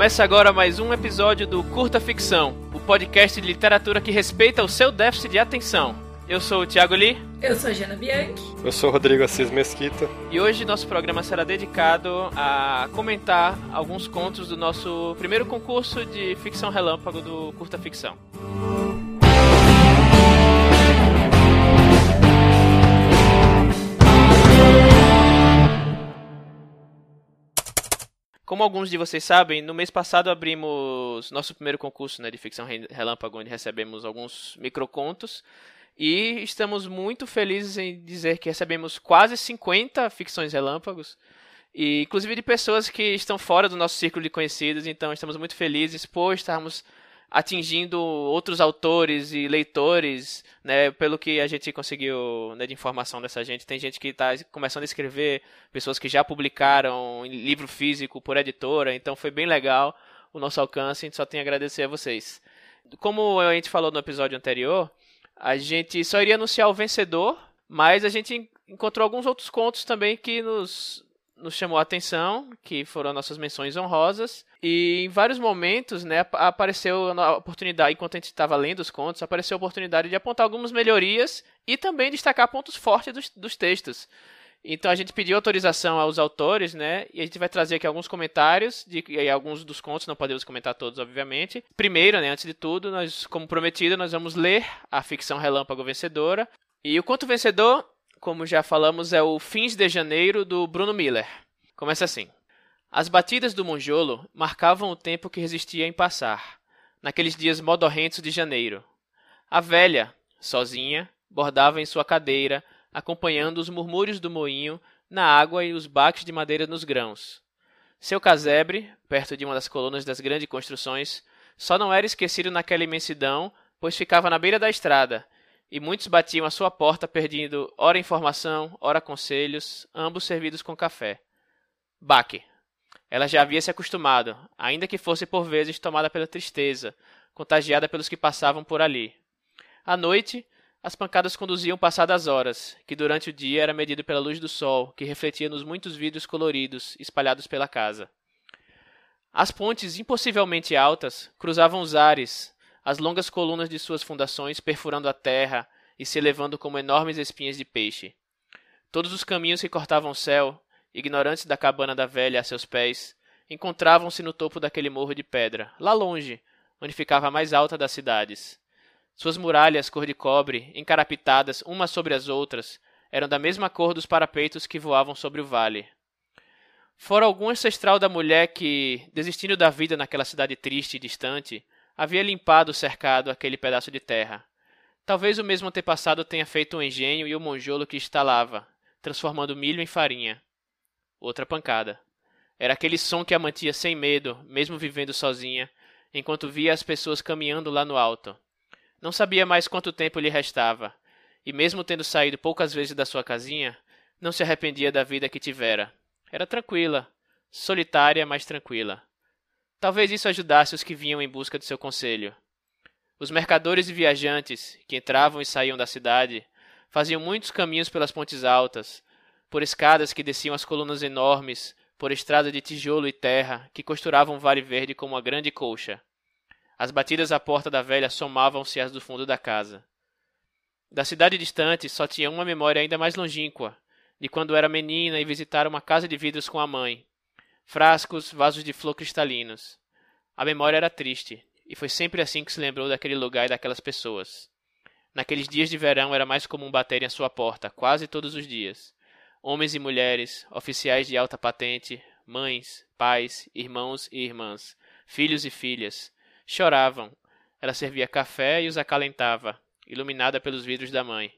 Começa agora mais um episódio do Curta Ficção, o podcast de literatura que respeita o seu déficit de atenção. Eu sou o Thiago Lee. Eu sou a Jana Bianchi. Eu sou o Rodrigo Assis Mesquita. E hoje nosso programa será dedicado a comentar alguns contos do nosso primeiro concurso de ficção relâmpago do Curta Ficção. Como alguns de vocês sabem, no mês passado abrimos nosso primeiro concurso né, de ficção relâmpago, onde recebemos alguns microcontos. E estamos muito felizes em dizer que recebemos quase 50 ficções relâmpagos. E inclusive de pessoas que estão fora do nosso círculo de conhecidos, então estamos muito felizes por estarmos atingindo outros autores e leitores, né, pelo que a gente conseguiu né, de informação dessa gente. Tem gente que está começando a escrever, pessoas que já publicaram em livro físico por editora, então foi bem legal o nosso alcance, a gente só tem a agradecer a vocês. Como a gente falou no episódio anterior, a gente só iria anunciar o vencedor, mas a gente encontrou alguns outros contos também que nos, nos chamou a atenção, que foram nossas menções honrosas. E em vários momentos, né, apareceu a oportunidade, enquanto a gente estava lendo os contos, apareceu a oportunidade de apontar algumas melhorias e também destacar pontos fortes dos, dos textos. Então a gente pediu autorização aos autores, né? E a gente vai trazer aqui alguns comentários de e alguns dos contos, não podemos comentar todos, obviamente. Primeiro, né, antes de tudo, nós, como prometido, nós vamos ler a ficção Relâmpago Vencedora. E o conto vencedor como já falamos, é o Fins de Janeiro do Bruno Miller. Começa assim: As batidas do monjolo marcavam o tempo que resistia em passar, naqueles dias modorrentos de janeiro. A velha, sozinha, bordava em sua cadeira, acompanhando os murmúrios do moinho na água e os baques de madeira nos grãos. Seu casebre, perto de uma das colunas das grandes construções, só não era esquecido naquela imensidão, pois ficava na beira da estrada, e muitos batiam à sua porta pedindo ora informação, ora conselhos, ambos servidos com café. Baque. Ela já havia se acostumado, ainda que fosse por vezes tomada pela tristeza, contagiada pelos que passavam por ali. À noite, as pancadas conduziam passadas horas, que durante o dia era medido pela luz do sol, que refletia nos muitos vidros coloridos espalhados pela casa. As pontes impossivelmente altas cruzavam os ares, as longas colunas de suas fundações perfurando a terra e se elevando como enormes espinhas de peixe. Todos os caminhos que cortavam o céu, ignorantes da cabana da velha a seus pés, encontravam-se no topo daquele morro de pedra, lá longe, onde ficava a mais alta das cidades. Suas muralhas cor de cobre, encarapitadas umas sobre as outras, eram da mesma cor dos parapeitos que voavam sobre o vale. Fora algum ancestral da mulher que, desistindo da vida naquela cidade triste e distante, havia limpado o cercado aquele pedaço de terra. Talvez o mesmo antepassado tenha feito o engenho e o monjolo que instalava, transformando milho em farinha. Outra pancada. Era aquele som que a mantia sem medo, mesmo vivendo sozinha, enquanto via as pessoas caminhando lá no alto. Não sabia mais quanto tempo lhe restava, e mesmo tendo saído poucas vezes da sua casinha, não se arrependia da vida que tivera. Era tranquila, solitária, mas tranquila. Talvez isso ajudasse os que vinham em busca de seu conselho. Os mercadores e viajantes, que entravam e saíam da cidade, faziam muitos caminhos pelas pontes altas, por escadas que desciam as colunas enormes, por estrada de tijolo e terra que costuravam o Vale Verde como uma grande colcha. As batidas à porta da velha somavam-se às do fundo da casa. Da cidade distante só tinha uma memória ainda mais longínqua, de quando era menina e visitara uma casa de vidros com a mãe, frascos, vasos de flor cristalinos. A memória era triste, e foi sempre assim que se lembrou daquele lugar e daquelas pessoas. Naqueles dias de verão era mais comum baterem à sua porta, quase todos os dias. Homens e mulheres, oficiais de alta patente, mães, pais, irmãos e irmãs, filhos e filhas, choravam. Ela servia café e os acalentava, iluminada pelos vidros da mãe.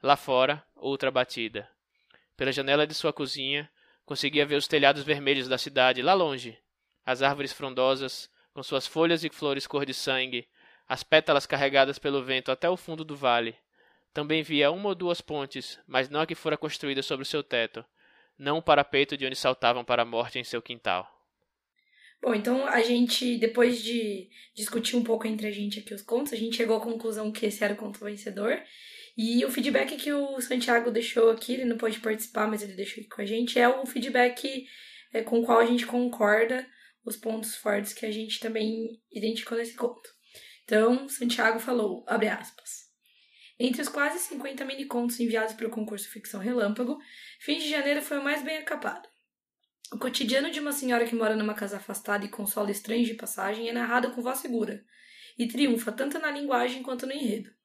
Lá fora, outra batida. Pela janela de sua cozinha, Conseguia ver os telhados vermelhos da cidade lá longe, as árvores frondosas, com suas folhas e flores cor de sangue, as pétalas carregadas pelo vento até o fundo do vale. Também via uma ou duas pontes, mas não a que fora construída sobre o seu teto, não o parapeito de onde saltavam para a morte em seu quintal. Bom, então a gente, depois de discutir um pouco entre a gente aqui os contos, a gente chegou à conclusão que esse era o conto vencedor. E o feedback que o Santiago deixou aqui, ele não pode participar, mas ele deixou aqui com a gente, é o feedback é, com o qual a gente concorda. os pontos fortes que a gente também identificou nesse conto. Então, Santiago falou, abre aspas. Entre os quase 50 mini-contos enviados para o concurso Ficção Relâmpago, Fim de Janeiro foi o mais bem acabado. O cotidiano de uma senhora que mora numa casa afastada e com solo estranho de passagem é narrado com voz segura, e triunfa tanto na linguagem quanto no enredo.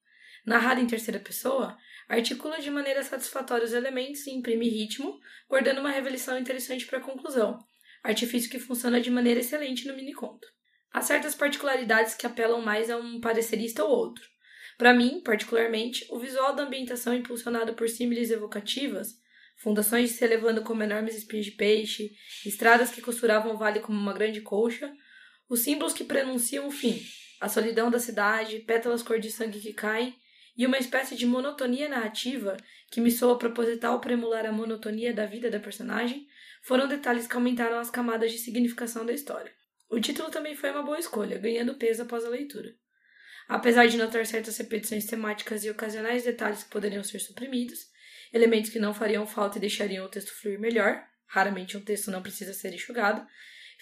Narrado em terceira pessoa, articula de maneira satisfatória os elementos e imprime ritmo, guardando uma revelação interessante para a conclusão, artifício que funciona de maneira excelente no miniconto. Há certas particularidades que apelam mais a um parecerista ou outro. Para mim, particularmente, o visual da ambientação impulsionado por símiles evocativas fundações se elevando como enormes espinhos de peixe, estradas que costuravam o vale como uma grande colcha, os símbolos que prenunciam o fim, a solidão da cidade, pétalas cor de sangue que caem, e uma espécie de monotonia narrativa que me soa proposital para emular a monotonia da vida da personagem, foram detalhes que aumentaram as camadas de significação da história. O título também foi uma boa escolha, ganhando peso após a leitura. Apesar de notar certas repetições temáticas e ocasionais detalhes que poderiam ser suprimidos, elementos que não fariam falta e deixariam o texto fluir melhor. Raramente um texto não precisa ser enxugado.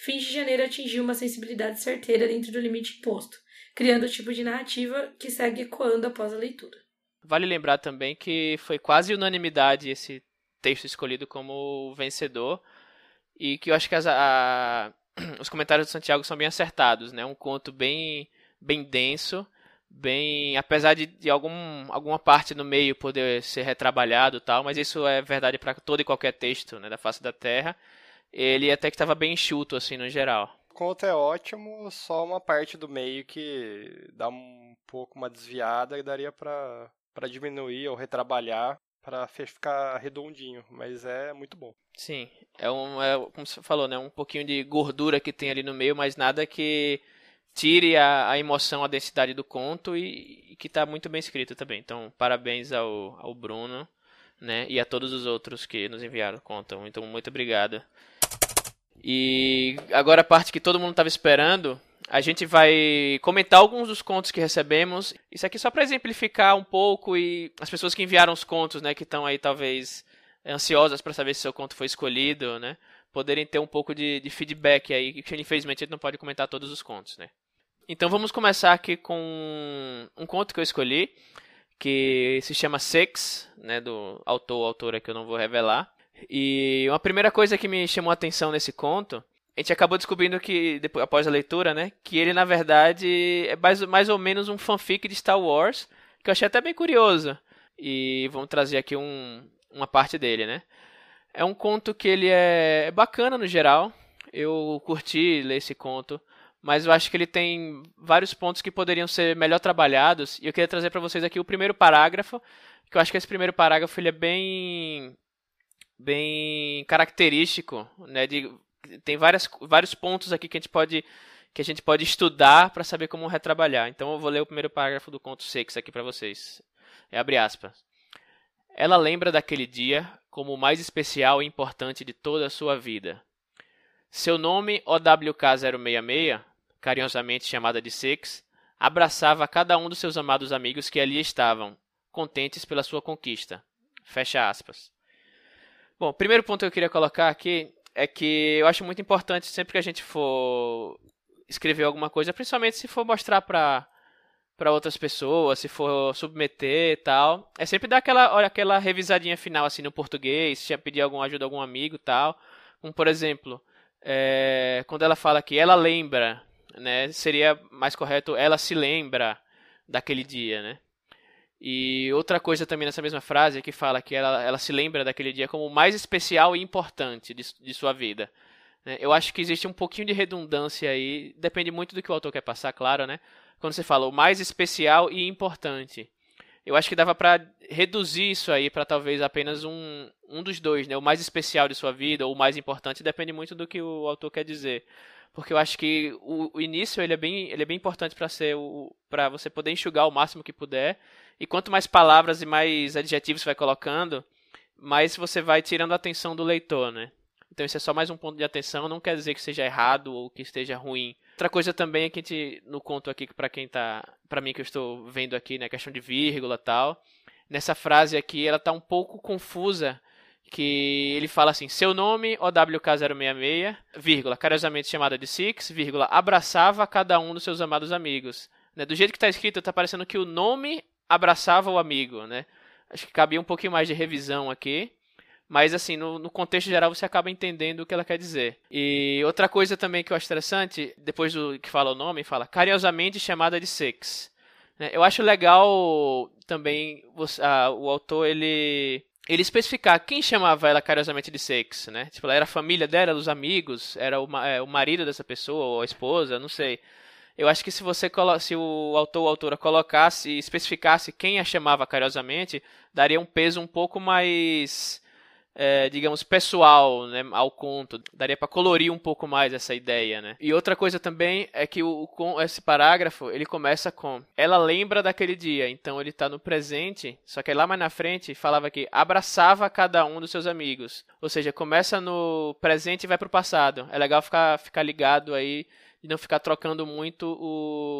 Fins de Janeiro atingiu uma sensibilidade certeira dentro do limite imposto, criando o tipo de narrativa que segue ecoando após a leitura. Vale lembrar também que foi quase unanimidade esse texto escolhido como vencedor e que eu acho que as, a, os comentários do Santiago são bem acertados, né? Um conto bem bem denso bem, apesar de, de algum, alguma parte no meio poder ser retrabalhado tal, mas isso é verdade para todo e qualquer texto né, da face da Terra. Ele até que estava bem enxuto assim no geral. O conto é ótimo, só uma parte do meio que dá um pouco uma desviada e daria para para diminuir ou retrabalhar para ficar redondinho, mas é muito bom. Sim, é um, é, como você falou, né, um pouquinho de gordura que tem ali no meio, mas nada que tire a, a emoção, a densidade do conto e, e que está muito bem escrito também. Então, parabéns ao, ao Bruno né, e a todos os outros que nos enviaram o conto. Então, muito obrigado. E agora a parte que todo mundo estava esperando, a gente vai comentar alguns dos contos que recebemos. Isso aqui só para exemplificar um pouco e as pessoas que enviaram os contos, né, que estão aí talvez ansiosas para saber se seu conto foi escolhido, né, poderem ter um pouco de, de feedback aí, que infelizmente a gente não pode comentar todos os contos, né. Então vamos começar aqui com um conto que eu escolhi, que se chama Sex, né, do autor ou autora que eu não vou revelar. E uma primeira coisa que me chamou a atenção nesse conto, a gente acabou descobrindo que, depois, após a leitura, né, que ele na verdade é mais, mais ou menos um fanfic de Star Wars, que eu achei até bem curioso. E vamos trazer aqui um, uma parte dele, né. É um conto que ele é bacana no geral. Eu curti ler esse conto mas eu acho que ele tem vários pontos que poderiam ser melhor trabalhados. E eu queria trazer para vocês aqui o primeiro parágrafo, que eu acho que esse primeiro parágrafo ele é bem bem característico, né, de, tem várias, vários pontos aqui que a gente pode que a gente pode estudar para saber como retrabalhar. Então eu vou ler o primeiro parágrafo do conto Sex aqui para vocês. É abre aspas. Ela lembra daquele dia como o mais especial e importante de toda a sua vida. Seu nome, OWK066, carinhosamente chamada de Six, abraçava cada um dos seus amados amigos que ali estavam, contentes pela sua conquista. Fecha aspas. Bom, primeiro ponto que eu queria colocar aqui é que eu acho muito importante sempre que a gente for escrever alguma coisa, principalmente se for mostrar para para outras pessoas, se for submeter e tal, é sempre dar aquela aquela revisadinha final assim no português, se pedir alguma ajuda algum amigo, tal. Como por exemplo, é, quando ela fala que ela lembra né? Seria mais correto ela se lembra daquele dia, né? E outra coisa também nessa mesma frase é que fala que ela, ela se lembra daquele dia como o mais especial e importante de, de sua vida. Né? Eu acho que existe um pouquinho de redundância aí, depende muito do que o autor quer passar, claro, né? Quando você fala o mais especial e importante. Eu acho que dava para reduzir isso aí para talvez apenas um, um dos dois, né? O mais especial de sua vida ou o mais importante, depende muito do que o autor quer dizer porque eu acho que o, o início ele é bem, ele é bem importante para ser o para você poder enxugar o máximo que puder. E quanto mais palavras e mais adjetivos você vai colocando, mais você vai tirando a atenção do leitor, né? Então isso é só mais um ponto de atenção, não quer dizer que seja errado ou que esteja ruim. Outra coisa também é que a gente no conto aqui para quem tá, para mim que eu estou vendo aqui, né, questão de vírgula, tal. Nessa frase aqui, ela tá um pouco confusa que ele fala assim: seu nome, OWK066, vírgula, carinhosamente chamada de Six, vírgula, abraçava cada um dos seus amados amigos. Né? Do jeito que está escrito, está parecendo que o nome abraçava o amigo, né? Acho que cabia um pouquinho mais de revisão aqui. Mas, assim, no, no, contexto geral você acaba entendendo o que ela quer dizer. E outra coisa também que eu acho interessante, depois do que fala o nome, fala carinhosamente chamada de Six. Né? Eu acho legal também o autor, ele ele especificar quem chamava ela carinhosamente de Sex, né? Tipo, ela era a família dela, os amigos, era o, é, o marido dessa pessoa, ou a esposa, não sei. Eu acho que se você se o autor ou autora colocasse, especificasse quem a chamava carinhosamente, daria um peso um pouco mais é, digamos, pessoal né, ao conto. Daria para colorir um pouco mais essa ideia, né? E outra coisa também é que o, com esse parágrafo ele começa com ela lembra daquele dia, então ele está no presente, só que lá mais na frente falava que abraçava cada um dos seus amigos. Ou seja, começa no presente e vai para o passado. É legal ficar, ficar ligado aí de não ficar trocando muito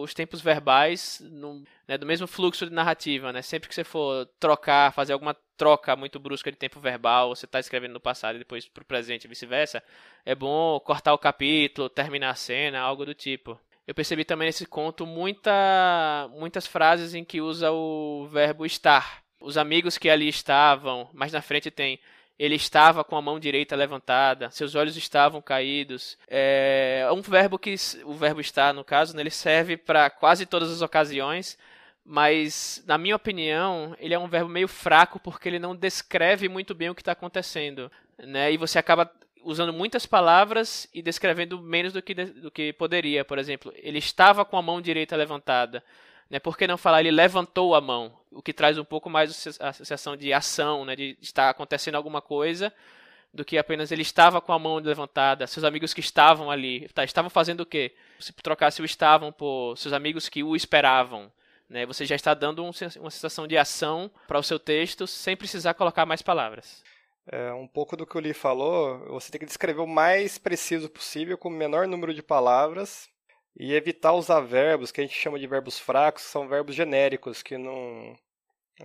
os tempos verbais no, né, do mesmo fluxo de narrativa, né? Sempre que você for trocar, fazer alguma troca muito brusca de tempo verbal, você está escrevendo no passado e depois para o presente e vice-versa, é bom cortar o capítulo, terminar a cena, algo do tipo. Eu percebi também nesse conto muita, muitas frases em que usa o verbo estar. Os amigos que ali estavam, mais na frente tem ele estava com a mão direita levantada, seus olhos estavam caídos. É um verbo que o verbo estar, no caso, né, ele serve para quase todas as ocasiões, mas na minha opinião, ele é um verbo meio fraco porque ele não descreve muito bem o que está acontecendo, né? E você acaba usando muitas palavras e descrevendo menos do que, do que poderia. Por exemplo, ele estava com a mão direita levantada. Né? Por que não falar ele levantou a mão? O que traz um pouco mais a sensação de ação, né? de estar acontecendo alguma coisa, do que apenas ele estava com a mão levantada. Seus amigos que estavam ali, tá, estavam fazendo o quê? Se trocasse o estavam por seus amigos que o esperavam. Né? Você já está dando um, uma sensação de ação para o seu texto sem precisar colocar mais palavras. É, um pouco do que o Lee falou, você tem que descrever o mais preciso possível, com o menor número de palavras, e evitar usar verbos que a gente chama de verbos fracos, são verbos genéricos, que não,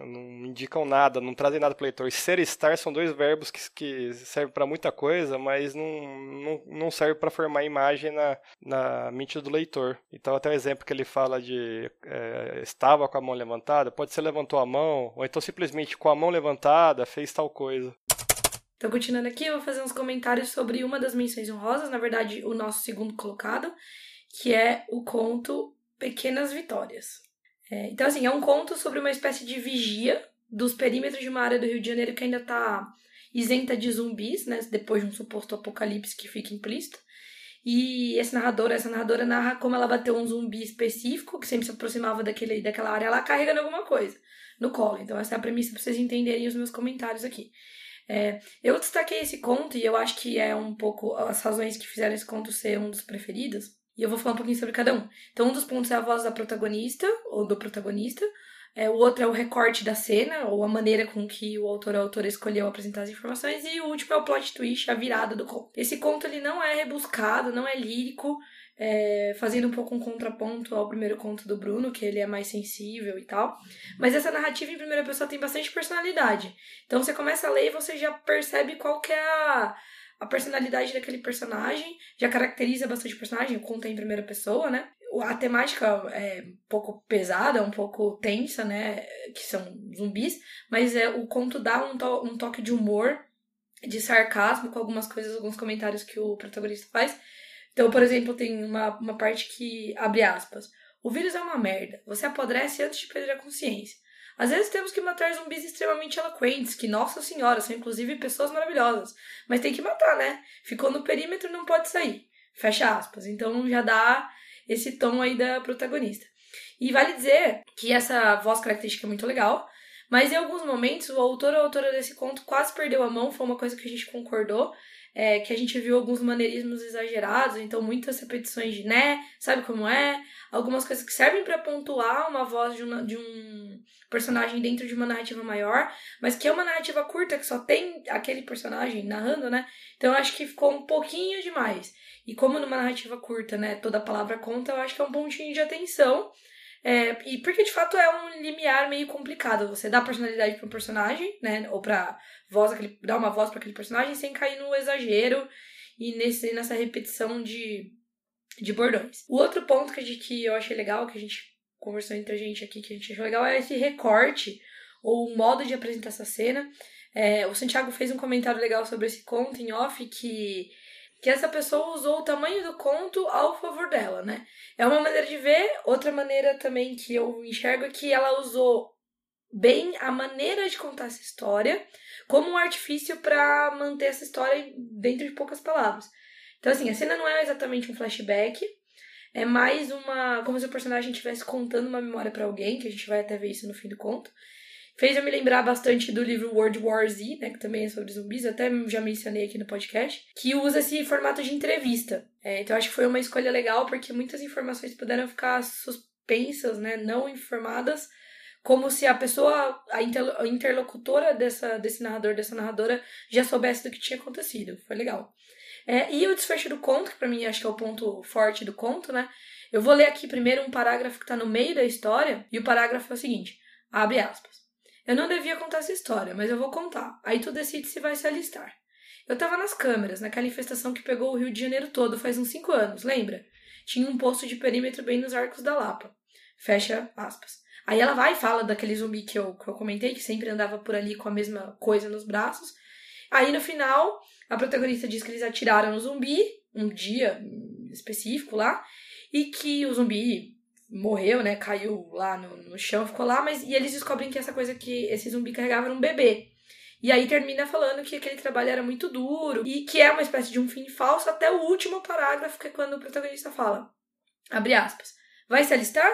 não indicam nada, não trazem nada para o leitor. Ser e estar são dois verbos que, que servem para muita coisa, mas não, não, não servem para formar imagem na, na mente do leitor. Então, até o exemplo que ele fala de é, estava com a mão levantada, pode ser levantou a mão, ou então simplesmente com a mão levantada fez tal coisa. Então, continuando aqui, eu vou fazer uns comentários sobre uma das menções honrosas, na verdade, o nosso segundo colocado, que é o conto Pequenas Vitórias. É, então, assim, é um conto sobre uma espécie de vigia dos perímetros de uma área do Rio de Janeiro que ainda está isenta de zumbis, né? Depois de um suposto apocalipse que fica implícito. E esse narrador, essa narradora narra como ela bateu um zumbi específico, que sempre se aproximava daquele, daquela área lá, carregando alguma coisa no colo. Então, essa é a premissa para vocês entenderem os meus comentários aqui. É, eu destaquei esse conto e eu acho que é um pouco as razões que fizeram esse conto ser um dos preferidos e eu vou falar um pouquinho sobre cada um. Então, um dos pontos é a voz da protagonista, ou do protagonista. É, o outro é o recorte da cena, ou a maneira com que o autor ou a autora escolheu apresentar as informações. E o último é o plot twist, a virada do conto. Esse conto ele não é rebuscado, não é lírico, é, fazendo um pouco um contraponto ao primeiro conto do Bruno, que ele é mais sensível e tal. Mas essa narrativa em primeira pessoa tem bastante personalidade. Então você começa a ler e você já percebe qual que é a a personalidade daquele personagem já caracteriza bastante o personagem, conta em primeira pessoa, né? A temática é um pouco pesada, um pouco tensa, né? Que são zumbis, mas é, o conto dá um, to um toque de humor, de sarcasmo com algumas coisas, alguns comentários que o protagonista faz. Então, por exemplo, tem uma, uma parte que abre aspas. O vírus é uma merda. Você apodrece antes de perder a consciência. Às vezes temos que matar zumbis extremamente eloquentes, que, nossa senhora, são inclusive pessoas maravilhosas. Mas tem que matar, né? Ficou no perímetro não pode sair. Fecha aspas. Então já dá esse tom aí da protagonista. E vale dizer que essa voz característica é muito legal, mas em alguns momentos o autor ou a autora desse conto quase perdeu a mão, foi uma coisa que a gente concordou, é, que a gente viu alguns maneirismos exagerados, então muitas repetições de né, sabe como é? Algumas coisas que servem para pontuar uma voz de, de um personagem dentro de uma narrativa maior, mas que é uma narrativa curta que só tem aquele personagem narrando, né? Então eu acho que ficou um pouquinho demais. E como numa narrativa curta, né, toda palavra conta, eu acho que é um pontinho de atenção. É, e porque de fato é um limiar meio complicado. Você dá personalidade para um personagem, né? Ou pra voz, aquele, dar uma voz para aquele personagem sem cair no exagero e nesse, nessa repetição de, de bordões. O outro ponto que, gente, que eu achei legal, que a gente conversou entre a gente aqui, que a gente achou legal, é esse recorte ou o modo de apresentar essa cena. É, o Santiago fez um comentário legal sobre esse conto em off que que essa pessoa usou o tamanho do conto ao favor dela, né? É uma maneira de ver, outra maneira também que eu enxergo é que ela usou bem a maneira de contar essa história como um artifício para manter essa história dentro de poucas palavras. Então, assim, a cena não é exatamente um flashback, é mais uma. como se o personagem estivesse contando uma memória para alguém, que a gente vai até ver isso no fim do conto fez eu me lembrar bastante do livro World War Z, né, que também é sobre zumbis, até já mencionei aqui no podcast, que usa esse formato de entrevista. É, então acho que foi uma escolha legal porque muitas informações puderam ficar suspensas, né, não informadas, como se a pessoa, a interlocutora dessa, desse narrador, dessa narradora, já soubesse do que tinha acontecido. Foi legal. É, e o desfecho do conto, que para mim acho que é o ponto forte do conto, né? Eu vou ler aqui primeiro um parágrafo que está no meio da história, e o parágrafo é o seguinte: abre aspas. Eu não devia contar essa história, mas eu vou contar. Aí tu decide se vai se alistar. Eu tava nas câmeras, naquela infestação que pegou o Rio de Janeiro todo faz uns cinco anos, lembra? Tinha um posto de perímetro bem nos arcos da Lapa. Fecha aspas. Aí ela vai e fala daquele zumbi que eu, que eu comentei, que sempre andava por ali com a mesma coisa nos braços. Aí no final, a protagonista diz que eles atiraram no zumbi, um dia específico lá, e que o zumbi morreu, né? Caiu lá no, no chão, ficou lá, mas e eles descobrem que essa coisa que esse zumbi carregava era um bebê. E aí termina falando que aquele trabalho era muito duro e que é uma espécie de um fim falso até o último parágrafo, que é quando o protagonista fala, abre aspas, vai se alistar?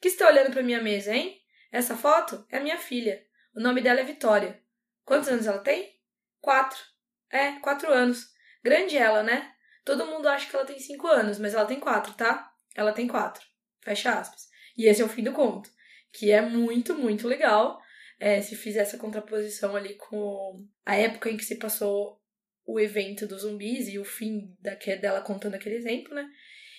Que está olhando para minha mesa, hein? Essa foto é minha filha. O nome dela é Vitória. Quantos anos ela tem? Quatro. É, quatro anos. Grande ela, né? Todo mundo acha que ela tem cinco anos, mas ela tem quatro, tá? Ela tem quatro. Fecha aspas. E esse é o fim do conto. Que é muito, muito legal. É, se fizer essa contraposição ali com a época em que se passou o evento dos zumbis e o fim da, dela contando aquele exemplo, né?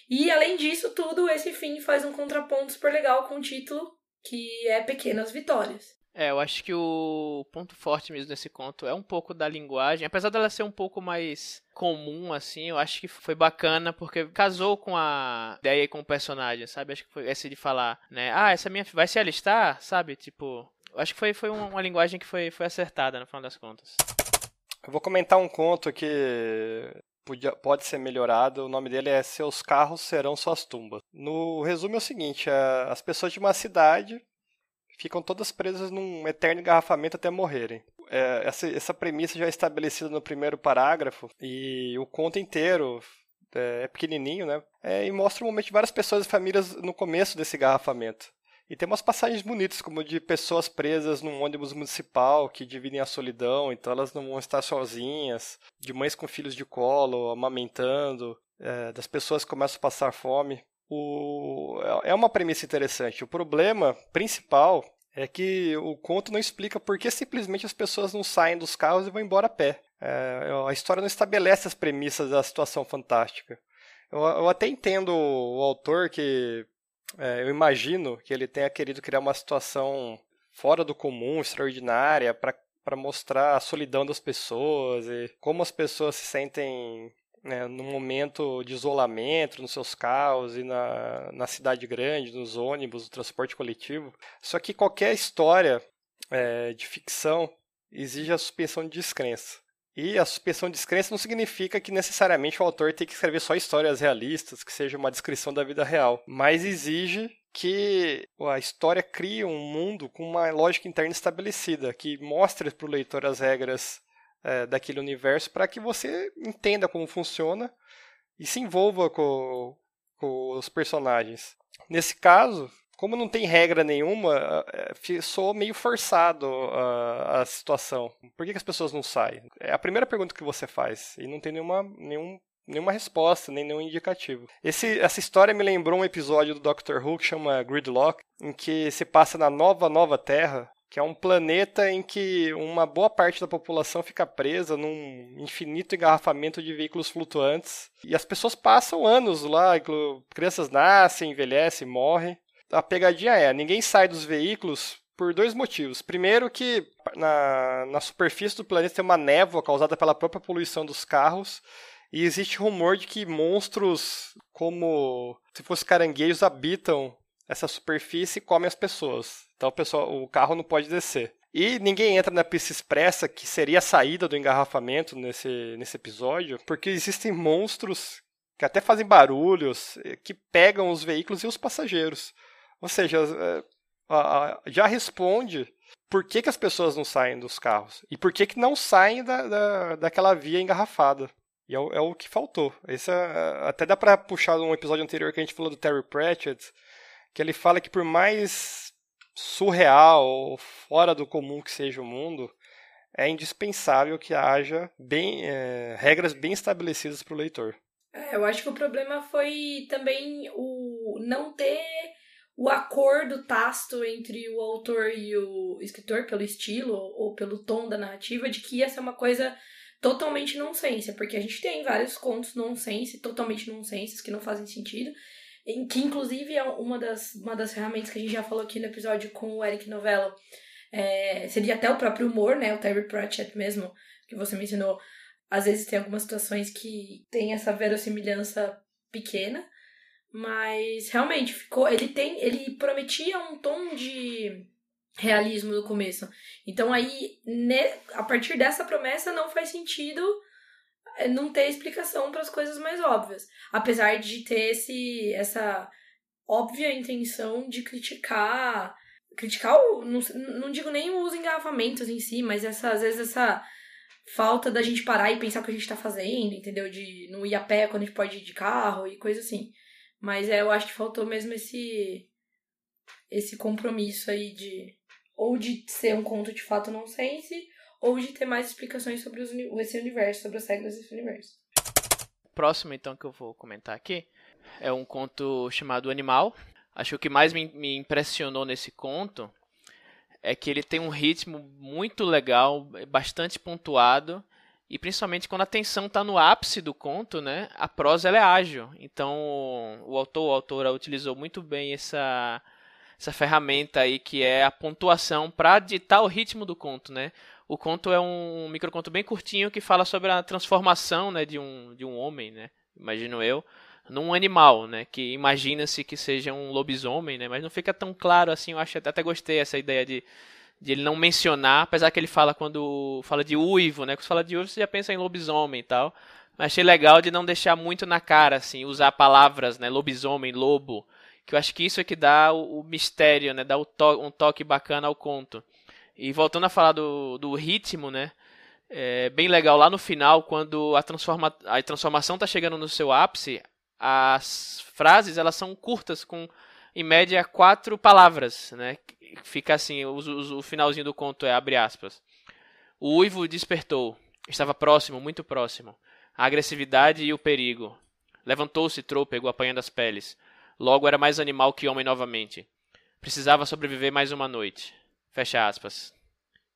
E além disso tudo, esse fim faz um contraponto super legal com o título, que é Pequenas Vitórias. É, eu acho que o ponto forte mesmo desse conto é um pouco da linguagem. Apesar dela ser um pouco mais comum, assim, eu acho que foi bacana porque casou com a ideia e com o personagem, sabe? Acho que foi esse de falar, né? Ah, essa minha vai se alistar, sabe? Tipo, acho que foi, foi uma linguagem que foi, foi acertada no final das contas. Eu vou comentar um conto que Podia, pode ser melhorado. O nome dele é Seus Carros Serão Suas Tumbas. No resumo é o seguinte: é, as pessoas de uma cidade ficam todas presas num eterno engarrafamento até morrerem. É, essa, essa premissa já é estabelecida no primeiro parágrafo e o conto inteiro é, é pequenininho, né? É, e mostra o momento de várias pessoas e famílias no começo desse engarrafamento. E tem umas passagens bonitas, como de pessoas presas num ônibus municipal que dividem a solidão, então elas não vão estar sozinhas, de mães com filhos de colo, amamentando, é, das pessoas que começam a passar fome. O, é, é uma premissa interessante. O problema principal é que o conto não explica por que simplesmente as pessoas não saem dos carros e vão embora a pé. É, a história não estabelece as premissas da situação fantástica. Eu, eu até entendo o autor que é, eu imagino que ele tenha querido criar uma situação fora do comum, extraordinária, para mostrar a solidão das pessoas e como as pessoas se sentem né, no momento de isolamento, nos seus carros e na, na cidade grande, nos ônibus, no transporte coletivo. Só que qualquer história é, de ficção exige a suspensão de descrença. E a suspensão de descrença não significa que necessariamente o autor tem que escrever só histórias realistas, que seja uma descrição da vida real, mas exige que a história crie um mundo com uma lógica interna estabelecida, que mostre para o leitor as regras é, daquele universo para que você entenda como funciona e se envolva com, com os personagens. Nesse caso, como não tem regra nenhuma, é, sou meio forçado a, a situação. Por que, que, as pessoas não saem? É a primeira pergunta que você faz e não tem nenhuma, nenhum, nenhuma resposta, nem nenhum indicativo. Esse, essa história me lembrou um episódio do Doctor Who que chama Gridlock, em que se passa na nova, nova Terra, que é um planeta em que uma boa parte da população fica presa num infinito engarrafamento de veículos flutuantes. E as pessoas passam anos lá, crianças nascem, envelhecem, morrem. a pegadinha é, ninguém sai dos veículos por dois motivos. Primeiro que na, na superfície do planeta tem uma névoa causada pela própria poluição dos carros, e existe rumor de que monstros como se fossem caranguejos habitam essa superfície e comem as pessoas. Então o, pessoal, o carro não pode descer. E ninguém entra na pista expressa, que seria a saída do engarrafamento nesse, nesse episódio, porque existem monstros que até fazem barulhos, eh, que pegam os veículos e os passageiros. Ou seja, eh, já responde por que, que as pessoas não saem dos carros e por que, que não saem da, da, daquela via engarrafada. E é o, é o que faltou. Esse é, até dá para puxar um episódio anterior que a gente falou do Terry Pratchett, que ele fala que por mais surreal ou fora do comum que seja o mundo, é indispensável que haja bem, é, regras bem estabelecidas para o leitor. É, eu acho que o problema foi também o não ter o acordo tácito entre o autor e o escritor pelo estilo ou pelo tom da narrativa de que ia ser uma coisa totalmente nonsense, porque a gente tem vários contos nonsense, totalmente nonsense, que não fazem sentido, em que inclusive é uma das, uma das ferramentas que a gente já falou aqui no episódio com o Eric Novello, é, seria até o próprio humor, né, o Terry Pratchett mesmo, que você mencionou, às vezes tem algumas situações que tem essa verossimilhança pequena, mas realmente ficou, ele tem, ele prometia um tom de realismo no começo. Então aí, né, a partir dessa promessa não faz sentido não ter explicação para as coisas mais óbvias, apesar de ter esse essa óbvia intenção de criticar criticar o, não, não digo nem os engarrafamentos em si, mas essa às vezes essa falta da gente parar e pensar o que a gente tá fazendo, entendeu? De não ir a pé quando a gente pode ir de carro e coisa assim. Mas é, eu acho que faltou mesmo esse esse compromisso aí de ou de ser um conto de fato nonsense, ou de ter mais explicações sobre os, esse universo, sobre as regras desse universo. Próximo, então, que eu vou comentar aqui é um conto chamado Animal. Acho que o que mais me, me impressionou nesse conto é que ele tem um ritmo muito legal, bastante pontuado, e principalmente quando a tensão está no ápice do conto, né, a prosa ela é ágil. Então o autor a autora utilizou muito bem essa essa ferramenta aí que é a pontuação para ditar o ritmo do conto, né? O conto é um microconto bem curtinho que fala sobre a transformação, né, de um de um homem, né? Imagino eu, num animal, né? Que imagina-se que seja um lobisomem, né? Mas não fica tão claro assim. Eu acho até, gostei essa ideia de de ele não mencionar, apesar que ele fala quando fala de uivo, né? Quando fala de uivo, você já pensa em lobisomem e tal. Mas achei legal de não deixar muito na cara, assim, usar palavras, né? Lobisomem, lobo que eu acho que isso é que dá o, o mistério, né? Dá to um toque bacana ao conto. E voltando a falar do, do ritmo, né? É bem legal lá no final, quando a, transforma a transformação está chegando no seu ápice, as frases elas são curtas, com em média quatro palavras, né? Fica assim, o, o, o finalzinho do conto é abre aspas. O uivo despertou, estava próximo, muito próximo. A agressividade e o perigo. Levantou-se trôpego, apanhando as peles. Logo era mais animal que homem novamente. Precisava sobreviver mais uma noite. Fecha aspas.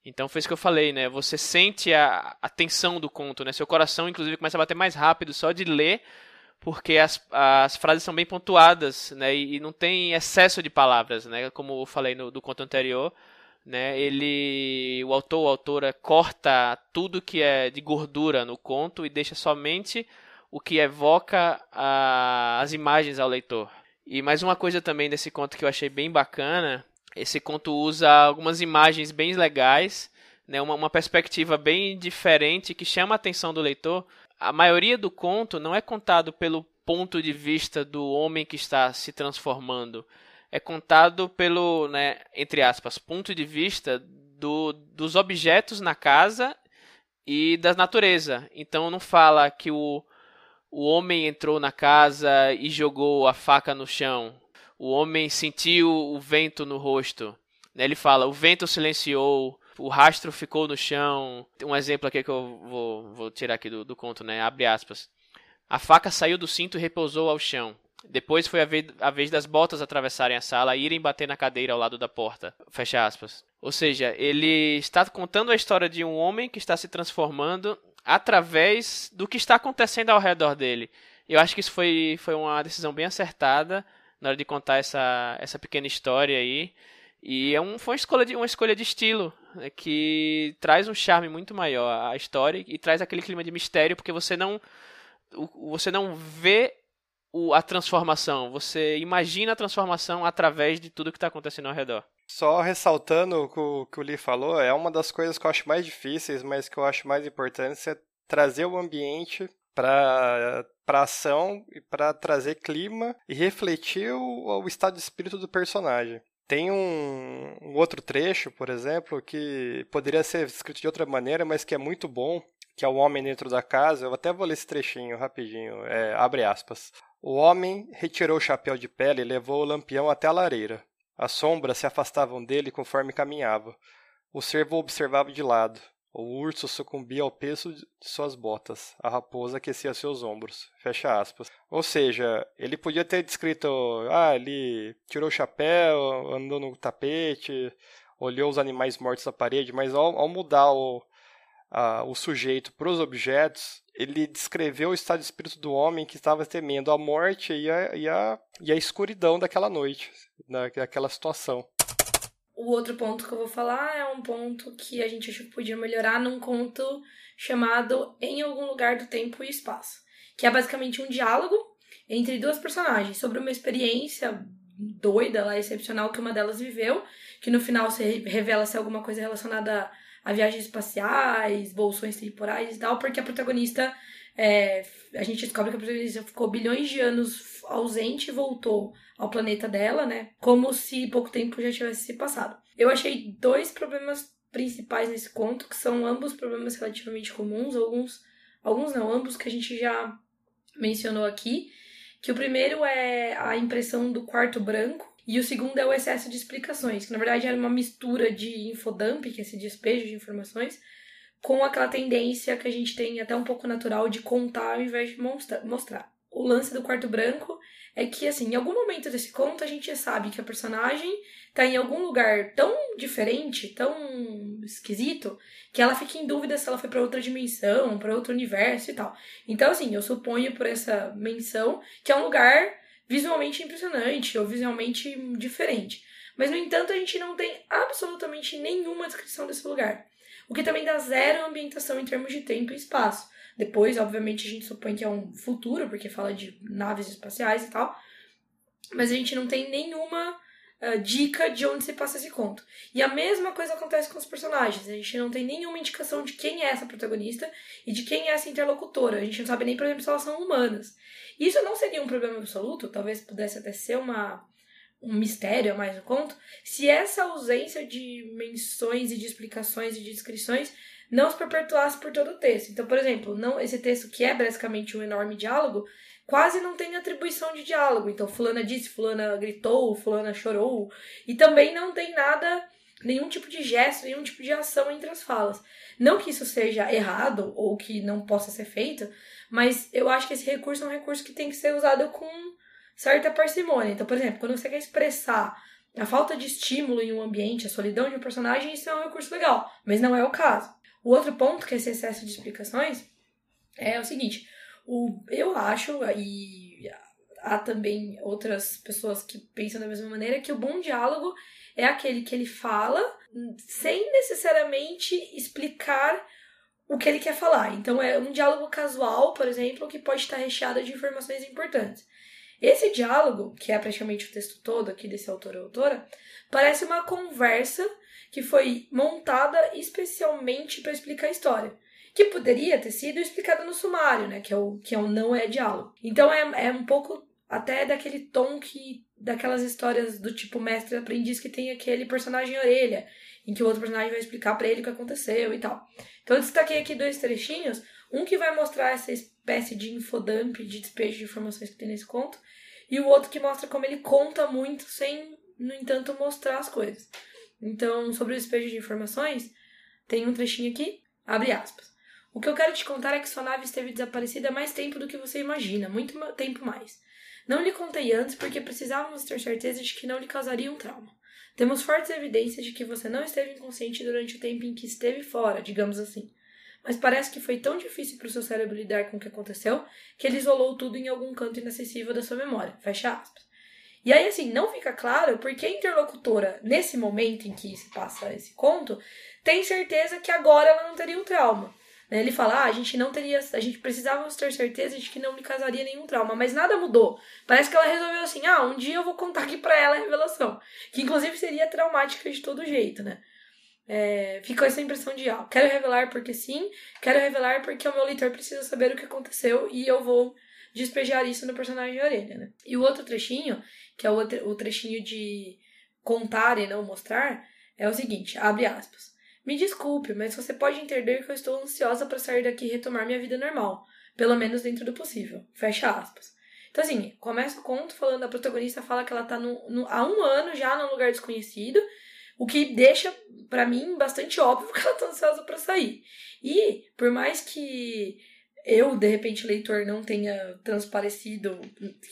Então foi isso que eu falei, né? Você sente a, a tensão do conto, né? Seu coração, inclusive, começa a bater mais rápido só de ler, porque as, as frases são bem pontuadas, né? E, e não tem excesso de palavras, né? Como eu falei no do conto anterior, né? Ele, o autor ou autora corta tudo que é de gordura no conto e deixa somente o que evoca a, as imagens ao leitor. E mais uma coisa também desse conto que eu achei bem bacana, esse conto usa algumas imagens bem legais, né, uma, uma perspectiva bem diferente que chama a atenção do leitor. A maioria do conto não é contado pelo ponto de vista do homem que está se transformando, é contado pelo, né, entre aspas, ponto de vista do, dos objetos na casa e da natureza. Então não fala que o, o homem entrou na casa e jogou a faca no chão. O homem sentiu o vento no rosto. Ele fala: o vento silenciou, o rastro ficou no chão. Um exemplo aqui que eu vou, vou tirar aqui do, do conto, né? Abre aspas. A faca saiu do cinto e repousou ao chão. Depois foi a vez, a vez, das botas atravessarem a sala e irem bater na cadeira ao lado da porta. Fecha aspas. Ou seja, ele está contando a história de um homem que está se transformando através do que está acontecendo ao redor dele. Eu acho que isso foi, foi uma decisão bem acertada. Na hora de contar essa, essa pequena história aí. E é um, foi uma escolha, de, uma escolha de estilo né, que traz um charme muito maior à história e traz aquele clima de mistério, porque você não, você não vê o, a transformação, você imagina a transformação através de tudo que está acontecendo ao redor. Só ressaltando o que o, que o Lee falou, é uma das coisas que eu acho mais difíceis, mas que eu acho mais importante, é trazer o ambiente para para ação e para trazer clima e refletir o, o, estado de espírito do personagem. Tem um, um, outro trecho, por exemplo, que poderia ser escrito de outra maneira, mas que é muito bom, que é o homem dentro da casa. Eu até vou ler esse trechinho rapidinho. É, abre aspas. O homem retirou o chapéu de pele e levou o lampião até a lareira. As sombras se afastavam dele conforme caminhava. O servo observava de lado. O urso sucumbia ao peso de suas botas. A raposa aquecia seus ombros. Fecha aspas. Ou seja, ele podia ter descrito: ah, ele tirou o chapéu, andou no tapete, olhou os animais mortos na parede, mas ao, ao mudar o, a, o sujeito para os objetos, ele descreveu o estado de espírito do homem que estava temendo a morte e a, e a, e a escuridão daquela noite, daquela situação. O outro ponto que eu vou falar é um ponto que a gente achou que podia melhorar num conto chamado Em Algum Lugar do Tempo e Espaço, que é basicamente um diálogo entre duas personagens sobre uma experiência doida lá, excepcional que uma delas viveu, que no final se revela ser alguma coisa relacionada a viagens espaciais, bolsões temporais e tal, porque a protagonista é, a gente descobre que a protagonista ficou bilhões de anos ausente e voltou ao planeta dela, né? Como se pouco tempo já tivesse se passado. Eu achei dois problemas principais nesse conto, que são ambos problemas relativamente comuns, alguns, alguns não, ambos que a gente já mencionou aqui. Que o primeiro é a impressão do quarto branco, e o segundo é o excesso de explicações, que na verdade era uma mistura de infodump, que é esse despejo de informações, com aquela tendência que a gente tem até um pouco natural de contar ao invés de mostrar. O lance do quarto branco é que, assim, em algum momento desse conto a gente sabe que a personagem tá em algum lugar tão diferente, tão esquisito, que ela fica em dúvida se ela foi para outra dimensão, para outro universo e tal. Então, assim, eu suponho por essa menção que é um lugar visualmente impressionante ou visualmente diferente. Mas, no entanto, a gente não tem absolutamente nenhuma descrição desse lugar o que também dá zero ambientação em termos de tempo e espaço. Depois, obviamente, a gente supõe que é um futuro, porque fala de naves espaciais e tal, mas a gente não tem nenhuma uh, dica de onde se passa esse conto. E a mesma coisa acontece com os personagens, a gente não tem nenhuma indicação de quem é essa protagonista e de quem é essa interlocutora, a gente não sabe nem, por exemplo, se elas são humanas. Isso não seria um problema absoluto, talvez pudesse até ser uma um mistério a mais no conto, se essa ausência de menções e de explicações e de descrições não se perpetuasse por todo o texto. Então, por exemplo, não esse texto que é basicamente um enorme diálogo, quase não tem atribuição de diálogo. Então, fulana disse, fulana gritou, fulana chorou, e também não tem nada, nenhum tipo de gesto, nenhum tipo de ação entre as falas. Não que isso seja errado ou que não possa ser feito, mas eu acho que esse recurso é um recurso que tem que ser usado com certa parcimônia. Então, por exemplo, quando você quer expressar a falta de estímulo em um ambiente, a solidão de um personagem, isso é um recurso legal, mas não é o caso. O outro ponto, que é esse excesso de explicações, é o seguinte: o, eu acho, e há também outras pessoas que pensam da mesma maneira, que o bom diálogo é aquele que ele fala sem necessariamente explicar o que ele quer falar. Então, é um diálogo casual, por exemplo, que pode estar recheado de informações importantes. Esse diálogo, que é praticamente o texto todo aqui desse autor ou autora, parece uma conversa que foi montada especialmente para explicar a história. Que poderia ter sido explicada no sumário, né? Que é o, que é o não é diálogo. Então é, é um pouco até daquele tom que. daquelas histórias do tipo mestre aprendiz que tem aquele personagem orelha, em que o outro personagem vai explicar para ele o que aconteceu e tal. Então eu destaquei aqui dois trechinhos. Um que vai mostrar essa espécie de infodump, de despejo de informações que tem nesse conto, e o outro que mostra como ele conta muito sem, no entanto, mostrar as coisas. Então, sobre o despejo de informações, tem um trechinho aqui, abre aspas. O que eu quero te contar é que sua nave esteve desaparecida mais tempo do que você imagina, muito tempo mais. Não lhe contei antes porque precisávamos ter certeza de que não lhe causaria um trauma. Temos fortes evidências de que você não esteve inconsciente durante o tempo em que esteve fora, digamos assim mas parece que foi tão difícil para o seu cérebro lidar com o que aconteceu que ele isolou tudo em algum canto inacessível da sua memória. Fecha aspas. E aí, assim, não fica claro porque a interlocutora, nesse momento em que se passa esse conto, tem certeza que agora ela não teria um trauma. Né? Ele fala, ah, a gente não teria, a gente precisava ter certeza de que não lhe causaria nenhum trauma, mas nada mudou. Parece que ela resolveu assim, ah, um dia eu vou contar aqui pra ela a revelação. Que inclusive seria traumática de todo jeito, né? É, ficou essa impressão de, ah, quero revelar porque sim, quero revelar porque o meu leitor precisa saber o que aconteceu e eu vou despejar isso no personagem de orelha, né? E o outro trechinho, que é o, trechinho de contar e não mostrar, é o seguinte, abre aspas. Me desculpe, mas você pode entender que eu estou ansiosa para sair daqui e retomar minha vida normal, pelo menos dentro do possível. Fecha aspas. Então, assim, começa o conto falando, a protagonista fala que ela tá no, no, há um ano já num lugar desconhecido, o que deixa, para mim, bastante óbvio que ela tá ansiosa para sair. E, por mais que eu, de repente, leitor, não tenha transparecido,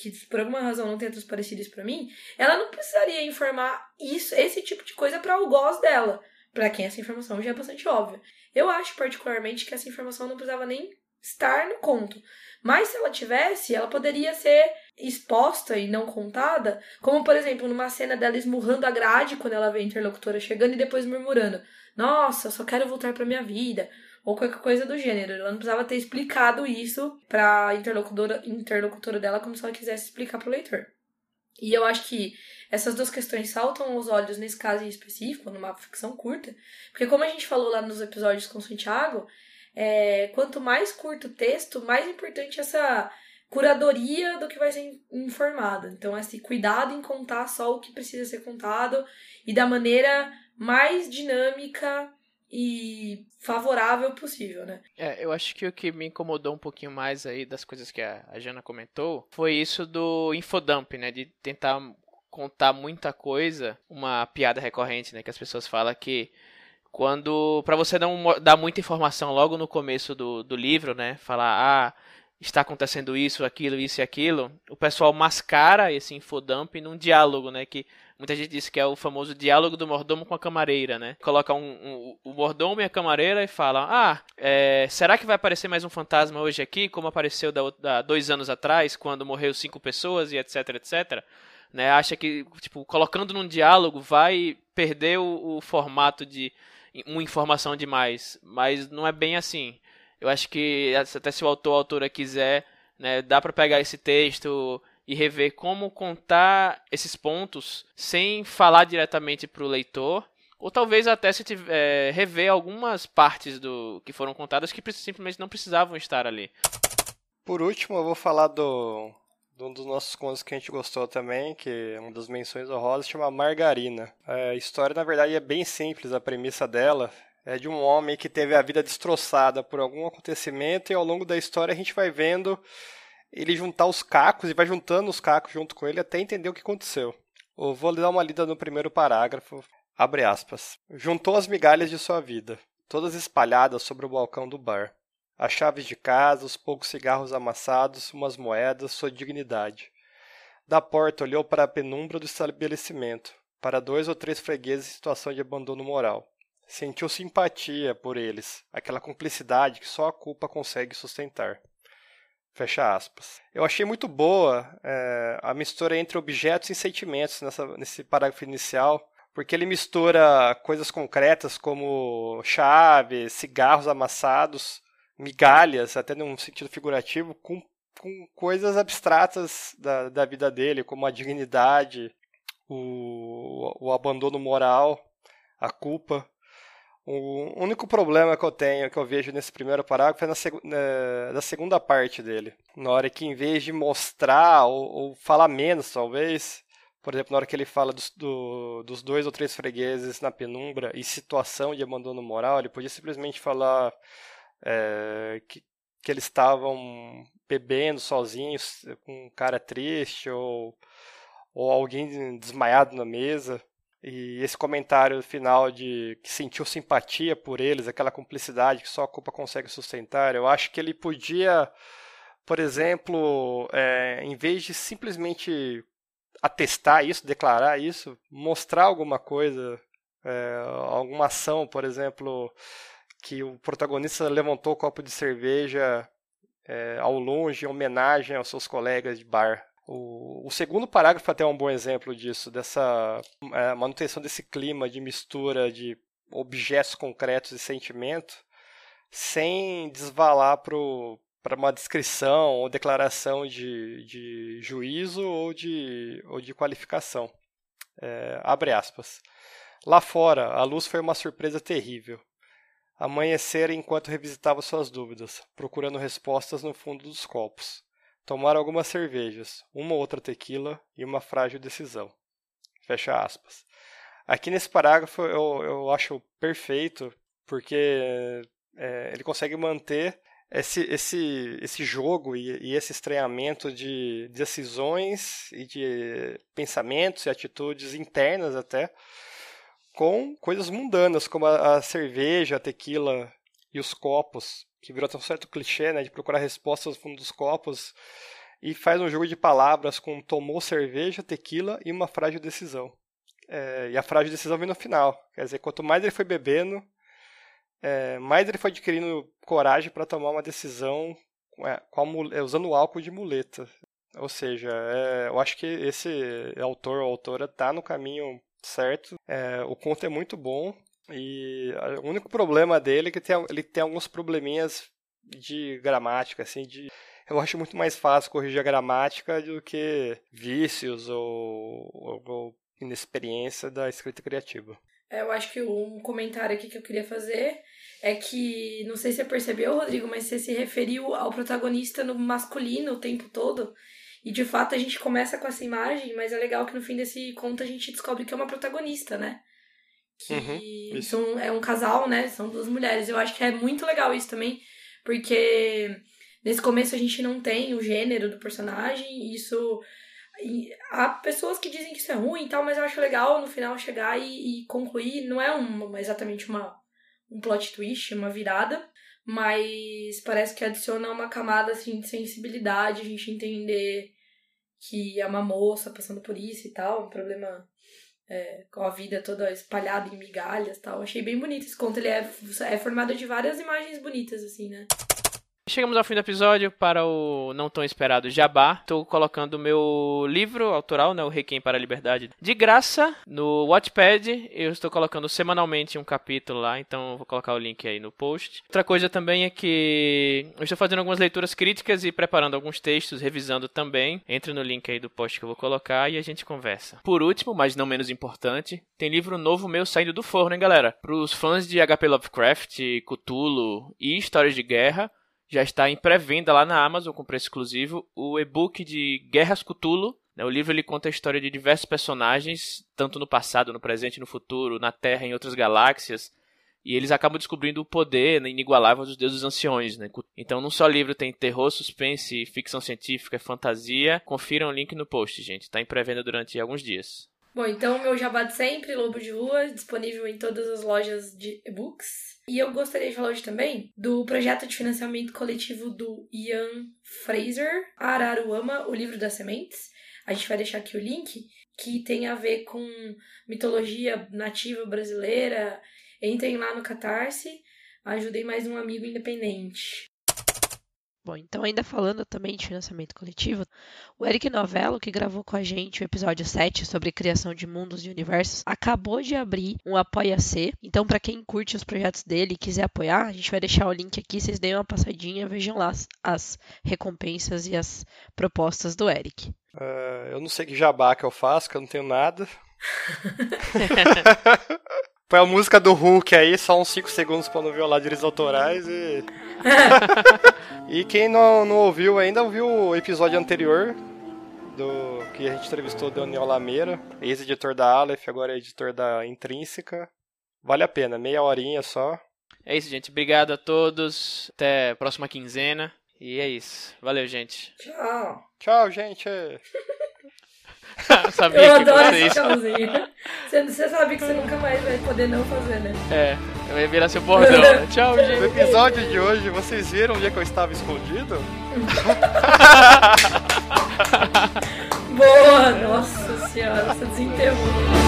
que por alguma razão não tenha transparecido isso para mim, ela não precisaria informar isso, esse tipo de coisa para o algoz dela para quem essa informação já é bastante óbvia. Eu acho particularmente que essa informação não precisava nem estar no conto. Mas se ela tivesse, ela poderia ser exposta e não contada, como por exemplo, numa cena dela esmurrando a grade quando ela vê a interlocutora chegando e depois murmurando: "Nossa, só quero voltar para minha vida", ou qualquer coisa do gênero. Ela não precisava ter explicado isso para interlocutora interlocutora dela como se ela quisesse explicar para o leitor. E eu acho que essas duas questões saltam aos olhos nesse caso em específico, numa ficção curta, porque como a gente falou lá nos episódios com Santiago, é, quanto mais curto o texto, mais importante essa curadoria do que vai ser informado. Então, esse cuidado em contar só o que precisa ser contado e da maneira mais dinâmica e favorável possível, né? É, eu acho que o que me incomodou um pouquinho mais aí das coisas que a, a Jana comentou foi isso do infodump, né? De tentar contar muita coisa, uma piada recorrente, né? Que as pessoas falam que quando para você não dar muita informação logo no começo do, do livro, né? Falar, ah, está acontecendo isso, aquilo, isso e aquilo, o pessoal mascara esse infodump num diálogo, né? Que Muita gente diz que é o famoso diálogo do mordomo com a camareira, né? Coloca um, um, o mordomo e a camareira e fala: Ah, é, será que vai aparecer mais um fantasma hoje aqui, como apareceu da, da, dois anos atrás, quando morreu cinco pessoas e etc, etc? Né? Acha que, tipo, colocando num diálogo vai perder o, o formato de uma informação demais. Mas não é bem assim. Eu acho que até se o autor ou autora quiser, né, dá para pegar esse texto e rever como contar esses pontos sem falar diretamente para o leitor, ou talvez até se tiver, é, rever algumas partes do que foram contadas que simplesmente não precisavam estar ali. Por último, eu vou falar do, de um dos nossos contos que a gente gostou também, que é uma das menções honrosas, chama Margarina. É, a história, na verdade, é bem simples, a premissa dela é de um homem que teve a vida destroçada por algum acontecimento e ao longo da história a gente vai vendo ele juntar os cacos e vai juntando os cacos junto com ele até entender o que aconteceu. Eu vou dar uma lida no primeiro parágrafo. Abre aspas. Juntou as migalhas de sua vida, todas espalhadas sobre o balcão do bar. As chaves de casa, os poucos cigarros amassados, umas moedas, sua dignidade. Da porta olhou para a penumbra do estabelecimento, para dois ou três fregueses em situação de abandono moral. Sentiu simpatia por eles, aquela cumplicidade que só a culpa consegue sustentar. Fecha aspas. Eu achei muito boa é, a mistura entre objetos e sentimentos nessa, nesse parágrafo inicial, porque ele mistura coisas concretas como chaves, cigarros amassados, migalhas, até num sentido figurativo, com, com coisas abstratas da, da vida dele, como a dignidade, o, o abandono moral, a culpa. O único problema que eu tenho, que eu vejo nesse primeiro parágrafo, é na, seg na, segunda parte dele. Na hora que, em vez de mostrar ou, ou falar menos, talvez, por exemplo, na hora que ele fala dos, do, dos dois ou três fregueses na penumbra e situação de abandono moral, ele podia simplesmente falar é, que, que eles estavam bebendo sozinhos, com um cara triste, ou, ou alguém desmaiado na mesa. E esse comentário final de que sentiu simpatia por eles, aquela cumplicidade que só a culpa consegue sustentar, eu acho que ele podia, por exemplo, é, em vez de simplesmente atestar isso, declarar isso, mostrar alguma coisa, é, alguma ação, por exemplo, que o protagonista levantou o copo de cerveja é, ao longe em homenagem aos seus colegas de bar. O, o, segundo parágrafo até é um bom exemplo disso, dessa é, manutenção desse clima de mistura de objetos concretos e sentimento, sem desvalar para uma descrição ou declaração de, de juízo ou de, ou de qualificação. É, abre aspas. Lá fora, a luz foi uma surpresa terrível. Amanhecera enquanto revisitava suas dúvidas, procurando respostas no fundo dos copos. Tomaram algumas cervejas, uma outra tequila e uma frágil decisão. Fecha aspas. Aqui nesse parágrafo eu, eu acho perfeito, porque é, ele consegue manter esse, esse, esse jogo e, e, esse estranhamento de decisões e de pensamentos e atitudes internas até, com coisas mundanas, como a, a cerveja, a tequila e os copos, que virou até um certo clichê, né, de procurar respostas no fundo dos copos, e faz um jogo de palavras com tomou cerveja, tequila e uma frágil decisão. É, e a frágil decisão vem no final. Quer dizer, quanto mais ele foi bebendo, é, mais ele foi adquirindo coragem para tomar uma decisão é, a, é, usando o álcool de muleta. Ou seja, é, eu acho que esse autor ou autora está no caminho certo. É, o conto é muito bom e o único problema dele é que tem, ele tem alguns probleminhas de gramática, assim, de eu acho muito mais fácil corrigir a gramática do que vícios ou, ou, ou inexperiência da escrita criativa. É, eu acho que um comentário aqui que eu queria fazer é que, não sei se você percebeu, Rodrigo, mas você se referiu ao protagonista no masculino o tempo todo. E de fato a gente começa com essa imagem, mas é legal que no fim desse conto a gente descobre que é uma protagonista, né? Que uhum, são, é um casal, né? São duas mulheres. Eu acho que é muito legal isso também, porque nesse começo a gente não tem o gênero do personagem, e isso e há pessoas que dizem que isso é ruim e tal, mas eu acho legal no final chegar e, e concluir. Não é uma, exatamente uma, um plot twist, uma virada, mas parece que adiciona uma camada assim, de sensibilidade, a gente entender que é uma moça passando por isso e tal, um problema é, com a vida toda espalhada em migalhas tal. Achei bem bonito esse conto, ele é, é formado de várias imagens bonitas, assim, né? Chegamos ao fim do episódio para o não tão esperado Jabá. Estou colocando o meu livro autoral, né, o Requiem para a Liberdade, de graça no Wattpad. Eu estou colocando semanalmente um capítulo lá, então vou colocar o link aí no post. Outra coisa também é que eu estou fazendo algumas leituras críticas e preparando alguns textos, revisando também. Entre no link aí do post que eu vou colocar e a gente conversa. Por último, mas não menos importante, tem livro novo meu saindo do forno, hein, galera? Para os fãs de HP Lovecraft, Cthulhu e histórias de guerra, já está em pré-venda lá na Amazon com preço exclusivo o e-book de Guerras Cthulhu. Né? O livro ele conta a história de diversos personagens, tanto no passado, no presente, no futuro, na Terra, em outras galáxias. E eles acabam descobrindo o poder né, inigualável dos deuses anciões. Né? Então, num só livro tem terror, suspense, ficção científica, fantasia. Confiram o link no post, gente. Está em pré-venda durante alguns dias. Bom, então meu jabá de sempre, Lobo de Rua, disponível em todas as lojas de e-books. E eu gostaria de falar hoje também do projeto de financiamento coletivo do Ian Fraser, Araruama, o livro das sementes. A gente vai deixar aqui o link, que tem a ver com mitologia nativa brasileira. Entrem lá no Catarse, ajudem mais um amigo independente. Bom, então ainda falando também de financiamento coletivo, o Eric Novello, que gravou com a gente o episódio 7 sobre criação de mundos e universos, acabou de abrir um Apoia-C. Então, para quem curte os projetos dele e quiser apoiar, a gente vai deixar o link aqui, vocês deem uma passadinha, vejam lá as, as recompensas e as propostas do Eric. Uh, eu não sei que jabá que eu faço, que eu não tenho nada. Põe a música do Hulk aí, só uns 5 segundos para não violar direitos autorais e. e quem não, não ouviu ainda, ouviu o episódio anterior do que a gente entrevistou o Daniel Lameira, ex-editor da Aleph, agora é editor da Intrínseca. Vale a pena, meia horinha só. É isso, gente. Obrigado a todos. Até a próxima quinzena. E é isso. Valeu, gente. Tchau. Tchau, gente. Sabia eu que adoro vocês... esse tchauzinho. Você, você sabe que você nunca mais vai poder não fazer, né? É, eu ia virar seu bordão. Tchau, gente. No episódio de hoje, vocês viram onde é que eu estava escondido? Boa! Nossa senhora, você desenterrou.